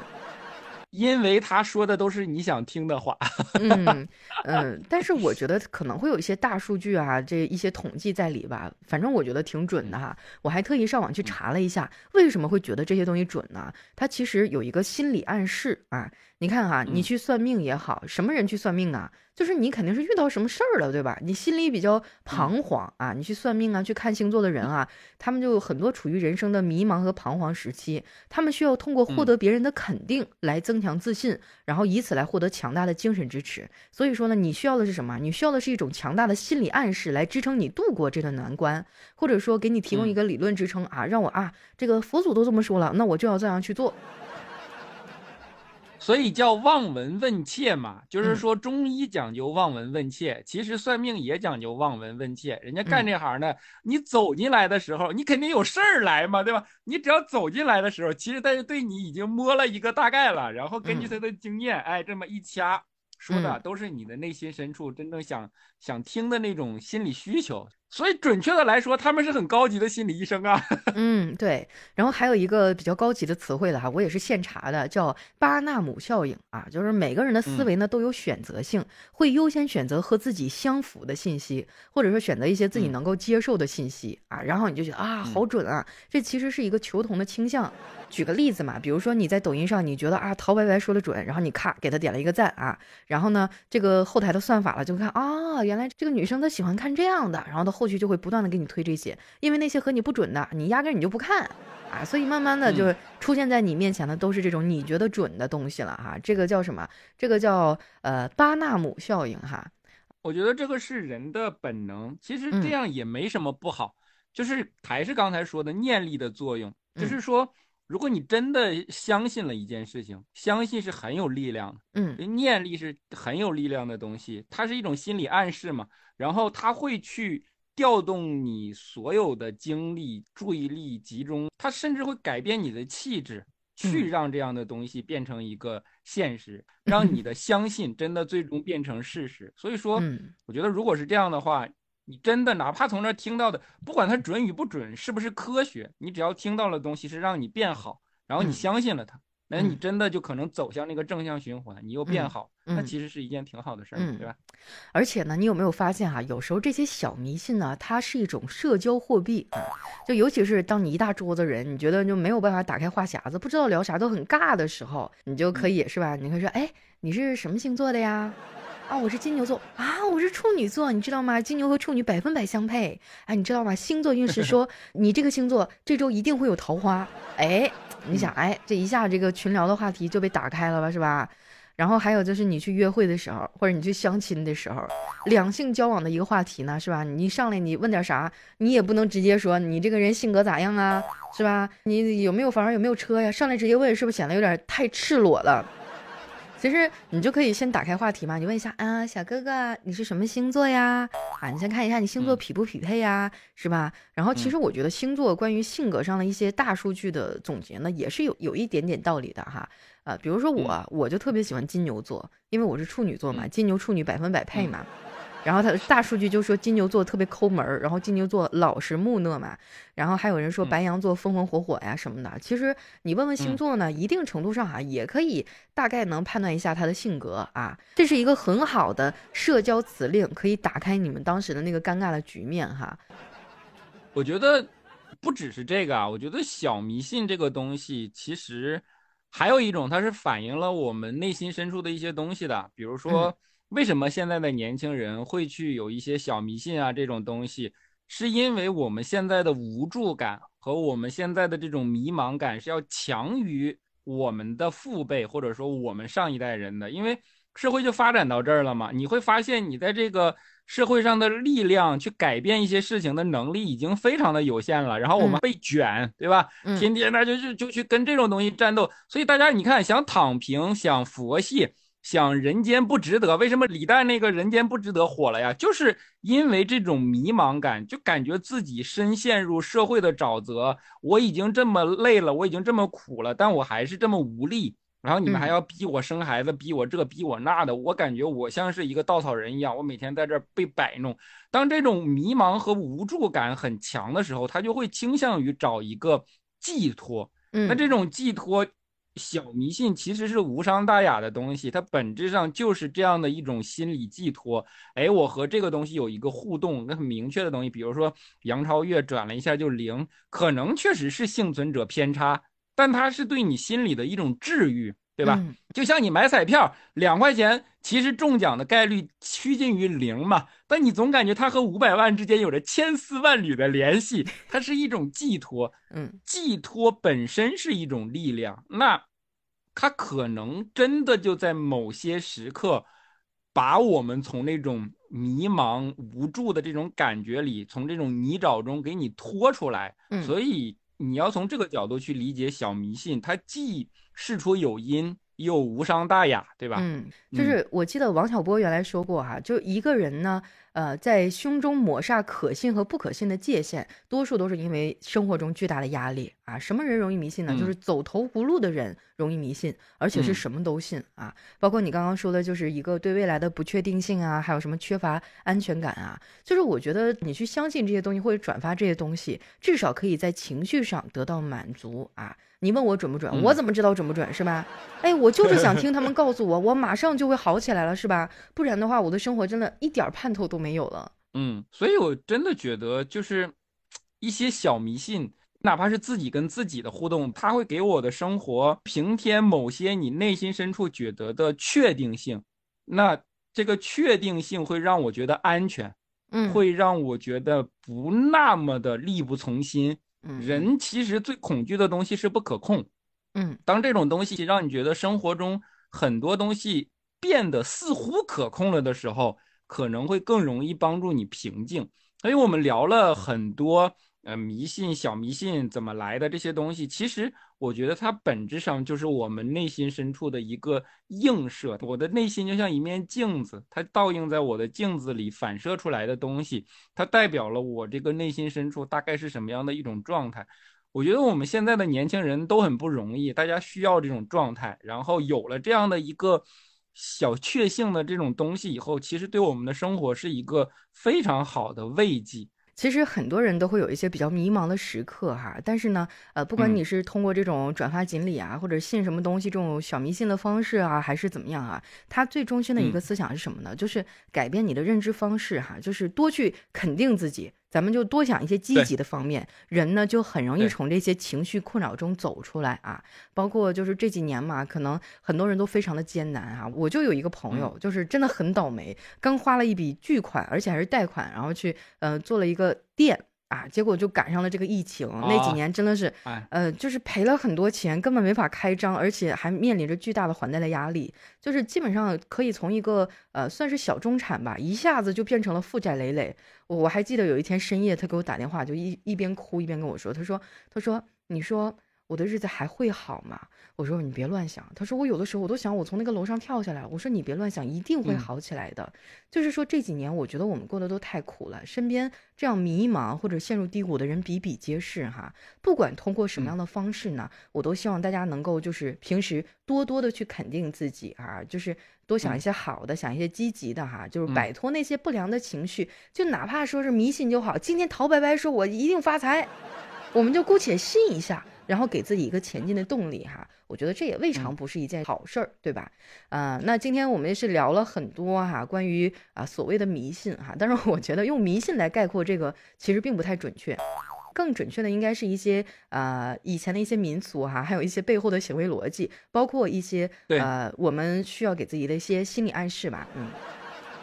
因为他说的都是你想听的话。嗯嗯，但是我觉得可能会有一些大数据啊，这一些统计在里吧。反正我觉得挺准的哈。我还特意上网去查了一下，为什么会觉得这些东西准呢？它其实有一个心理暗示啊。你看哈，你去算命也好，什么人去算命啊？就是你肯定是遇到什么事儿了，对吧？你心里比较彷徨啊，你去算命啊，去看星座的人啊，他们就很多处于人生的迷茫和彷徨时期，他们需要通过获得别人的肯定来增强自信，然后以此来获得强大的精神支持。所以说呢，你需要的是什么？你需要的是一种强大的心理暗示来支撑你度过这段难关，或者说给你提供一个理论支撑啊，让我啊，这个佛祖都这么说了，那我就要这样去做。所以叫望闻问切嘛，就是说中医讲究望闻问切，其实算命也讲究望闻问切。人家干这行的，你走进来的时候，你肯定有事儿来嘛，对吧？你只要走进来的时候，其实他就对你已经摸了一个大概了，然后根据他的经验，哎，这么一掐，说的都是你的内心深处真正想想听的那种心理需求。所以，准确的来说，他们是很高级的心理医生啊。嗯，对。然后还有一个比较高级的词汇了哈，我也是现查的，叫巴纳姆效应啊，就是每个人的思维呢都有选择性，会优先选择和自己相符的信息，或者说选择一些自己能够接受的信息啊。然后你就觉得啊，好准啊！这其实是一个求同的倾向。举个例子嘛，比如说你在抖音上，你觉得啊陶白白说的准，然后你咔给他点了一个赞啊，然后呢，这个后台的算法了就看啊，原来这个女生她喜欢看这样的，然后她后。续就会不断的给你推这些，因为那些和你不准的，你压根你就不看啊，所以慢慢的就出现在你面前的都是这种你觉得准的东西了哈。这个叫什么？这个叫呃巴纳姆效应哈。我觉得这个是人的本能，其实这样也没什么不好，就是还是刚才说的念力的作用，就是说如果你真的相信了一件事情，相信是很有力量的，嗯，念力是很有力量的东西，它是一种心理暗示嘛，然后它会去。调动你所有的精力、注意力集中，它甚至会改变你的气质，去让这样的东西变成一个现实，让你的相信真的最终变成事实。所以说，我觉得如果是这样的话，你真的哪怕从这听到的，不管它准与不准，是不是科学，你只要听到了东西是让你变好，然后你相信了它。那你真的就可能走向那个正向循环，你又变好，那其实是一件挺好的事儿，对吧？而且呢，你有没有发现哈，有时候这些小迷信呢，它是一种社交货币啊。就尤其是当你一大桌子人，你觉得就没有办法打开话匣子，不知道聊啥都很尬的时候，你就可以是吧？你可以说，哎，你是什么星座的呀？啊，我是金牛座啊，我是处女座，你知道吗？金牛和处女百分百相配。哎，你知道吗？星座运势 说你这个星座这周一定会有桃花。哎，你想，哎，这一下这个群聊的话题就被打开了吧，是吧？然后还有就是你去约会的时候，或者你去相亲的时候，两性交往的一个话题呢，是吧？你上来你问点啥，你也不能直接说你这个人性格咋样啊，是吧？你有没有房有没有车呀？上来直接问是不是显得有点太赤裸了？其实你就可以先打开话题嘛，你问一下啊，小哥哥，你是什么星座呀？啊，你先看一下你星座匹不匹配呀，是吧？然后其实我觉得星座关于性格上的一些大数据的总结呢，也是有有一点点道理的哈。啊，比如说我，我就特别喜欢金牛座，因为我是处女座嘛，金牛处女百分百配嘛。然后他大数据就说金牛座特别抠门儿，然后金牛座老实木讷嘛，然后还有人说白羊座风风火火呀什么的。其实你问问星座呢，一定程度上哈也可以大概能判断一下他的性格啊。这是一个很好的社交辞令，可以打开你们当时的那个尴尬的局面哈。我觉得不只是这个啊，我觉得小迷信这个东西其实还有一种，它是反映了我们内心深处的一些东西的，比如说。为什么现在的年轻人会去有一些小迷信啊？这种东西，是因为我们现在的无助感和我们现在的这种迷茫感是要强于我们的父辈或者说我们上一代人的。因为社会就发展到这儿了嘛，你会发现你在这个社会上的力量去改变一些事情的能力已经非常的有限了。然后我们被卷，对吧？天天那就就就去跟这种东西战斗。所以大家你看，想躺平，想佛系。想人间不值得，为什么李诞那个人间不值得火了呀？就是因为这种迷茫感，就感觉自己深陷入社会的沼泽。我已经这么累了，我已经这么苦了，但我还是这么无力。然后你们还要逼我生孩子，逼我这，逼我那的，我感觉我像是一个稻草人一样，我每天在这被摆弄。当这种迷茫和无助感很强的时候，他就会倾向于找一个寄托。那这种寄托。小迷信其实是无伤大雅的东西，它本质上就是这样的一种心理寄托。哎，我和这个东西有一个互动，那很明确的东西，比如说杨超越转了一下就零，可能确实是幸存者偏差，但它是对你心理的一种治愈。对吧？就像你买彩票，两块钱其实中奖的概率趋近于零嘛，但你总感觉它和五百万之间有着千丝万缕的联系，它是一种寄托。嗯，寄托本身是一种力量，那它可能真的就在某些时刻，把我们从那种迷茫无助的这种感觉里，从这种泥沼中给你拖出来。嗯，所以你要从这个角度去理解小迷信，它既。事出有因，又无伤大雅，对吧？嗯，就是我记得王小波原来说过哈，就一个人呢。呃，在胸中抹煞可信和不可信的界限，多数都是因为生活中巨大的压力啊。什么人容易迷信呢？就是走投无路的人容易迷信，而且是什么都信啊。包括你刚刚说的，就是一个对未来的不确定性啊，还有什么缺乏安全感啊。就是我觉得你去相信这些东西或者转发这些东西，至少可以在情绪上得到满足啊。你问我准不准？我怎么知道准不准？是吧？哎，我就是想听他们告诉我，我马上就会好起来了，是吧？不然的话，我的生活真的一点盼头都没有了。嗯，所以我真的觉得，就是一些小迷信，哪怕是自己跟自己的互动，它会给我的生活平添某些你内心深处觉得的确定性。那这个确定性会让我觉得安全，嗯，会让我觉得不那么的力不从心。嗯人其实最恐惧的东西是不可控，嗯，当这种东西让你觉得生活中很多东西变得似乎可控了的时候，可能会更容易帮助你平静。所以我们聊了很多。呃，迷信、小迷信怎么来的这些东西，其实我觉得它本质上就是我们内心深处的一个映射。我的内心就像一面镜子，它倒映在我的镜子里反射出来的东西，它代表了我这个内心深处大概是什么样的一种状态。我觉得我们现在的年轻人都很不容易，大家需要这种状态，然后有了这样的一个小确幸的这种东西以后，其实对我们的生活是一个非常好的慰藉。其实很多人都会有一些比较迷茫的时刻哈，但是呢，呃，不管你是通过这种转发锦鲤啊，或者信什么东西这种小迷信的方式啊，还是怎么样啊，它最中心的一个思想是什么呢？就是改变你的认知方式哈，就是多去肯定自己。咱们就多想一些积极的方面，人呢就很容易从这些情绪困扰中走出来啊。包括就是这几年嘛，可能很多人都非常的艰难啊。我就有一个朋友，就是真的很倒霉，刚花了一笔巨款，而且还是贷款，然后去呃做了一个店。啊，结果就赶上了这个疫情，那几年真的是，呃，就是赔了很多钱，根本没法开张，而且还面临着巨大的还贷的压力，就是基本上可以从一个呃算是小中产吧，一下子就变成了负债累累。我还记得有一天深夜，他给我打电话，就一一边哭一边跟我说，他说，他说，你说。我的日子还会好吗？我说你别乱想。他说我有的时候我都想我从那个楼上跳下来。我说你别乱想，一定会好起来的。就是说这几年我觉得我们过得都太苦了，身边这样迷茫或者陷入低谷的人比比皆是哈。不管通过什么样的方式呢，我都希望大家能够就是平时多多的去肯定自己啊，就是多想一些好的，想一些积极的哈，就是摆脱那些不良的情绪，就哪怕说是迷信就好。今天陶白白说我一定发财，我们就姑且信一下。然后给自己一个前进的动力哈，我觉得这也未尝不是一件好事儿，对吧？啊，那今天我们也是聊了很多哈，关于啊所谓的迷信哈，但是我觉得用迷信来概括这个其实并不太准确，更准确的应该是一些呃以前的一些民俗哈，还有一些背后的行为逻辑，包括一些呃我们需要给自己的一些心理暗示吧，嗯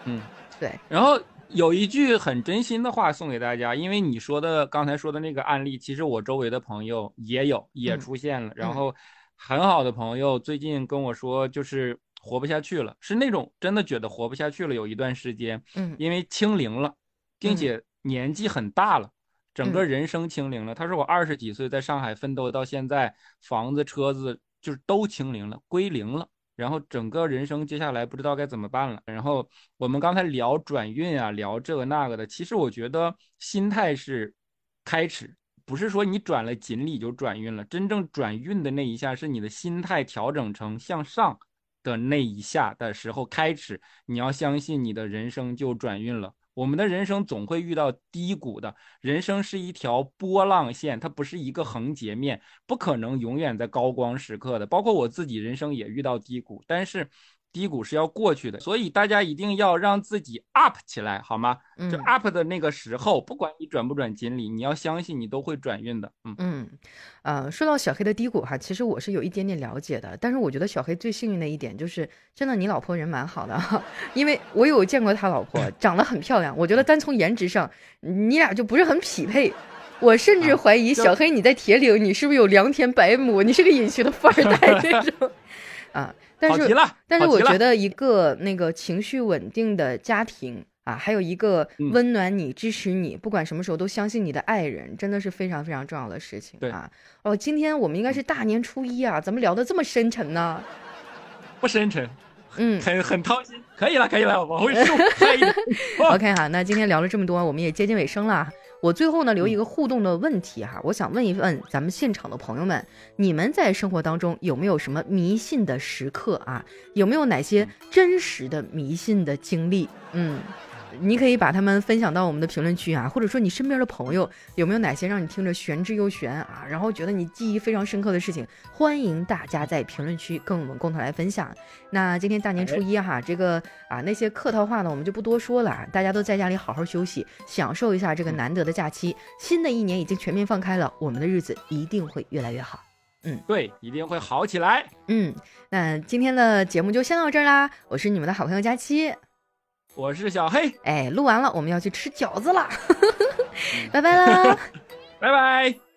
嗯，对，然后。有一句很真心的话送给大家，因为你说的刚才说的那个案例，其实我周围的朋友也有，也出现了。然后很好的朋友最近跟我说，就是活不下去了，是那种真的觉得活不下去了。有一段时间，嗯，因为清零了，并且年纪很大了，整个人生清零了。他说我二十几岁在上海奋斗到现在，房子车子就是都清零了，归零了。然后整个人生接下来不知道该怎么办了。然后我们刚才聊转运啊，聊这个那个的，其实我觉得心态是开始，不是说你转了锦鲤就转运了。真正转运的那一下是你的心态调整成向上的那一下的时候开始，你要相信你的人生就转运了。我们的人生总会遇到低谷的，人生是一条波浪线，它不是一个横截面，不可能永远在高光时刻的。包括我自己人生也遇到低谷，但是。低谷是要过去的，所以大家一定要让自己 up 起来，好吗？就 up 的那个时候，不管你转不转锦鲤，你要相信你都会转运的。嗯嗯，呃，说到小黑的低谷哈，其实我是有一点点了解的，但是我觉得小黑最幸运的一点就是，真的你老婆人蛮好的，因为我有见过他老婆，长得很漂亮，我觉得单从颜值上，你俩就不是很匹配。我甚至怀疑小黑你在铁岭，你是不是有良田百亩，你是个隐形的富二代 那种啊？但是，但是我觉得一个那个情绪稳定的家庭啊，还有一个温暖你、支持你，不管什么时候都相信你的爱人，真的是非常非常重要的事情啊！哦，今天我们应该是大年初一啊，怎么聊得这么深沉呢？不深沉，嗯，很很掏心。可以了，可以了，往回数。OK 哈，那今天聊了这么多，我们也接近尾声了。我最后呢留一个互动的问题哈，我想问一问咱们现场的朋友们，你们在生活当中有没有什么迷信的时刻啊？有没有哪些真实的迷信的经历？嗯。你可以把他们分享到我们的评论区啊，或者说你身边的朋友有没有哪些让你听着玄之又玄啊，然后觉得你记忆非常深刻的事情，欢迎大家在评论区跟我们共同来分享。那今天大年初一哈，这个啊那些客套话呢，我们就不多说了，大家都在家里好好休息，享受一下这个难得的假期。新的一年已经全面放开了，我们的日子一定会越来越好。嗯，对，一定会好起来。嗯，那今天的节目就先到这儿啦，我是你们的好朋友佳期。我是小黑，哎，录完了，我们要去吃饺子了，拜拜啦，拜拜。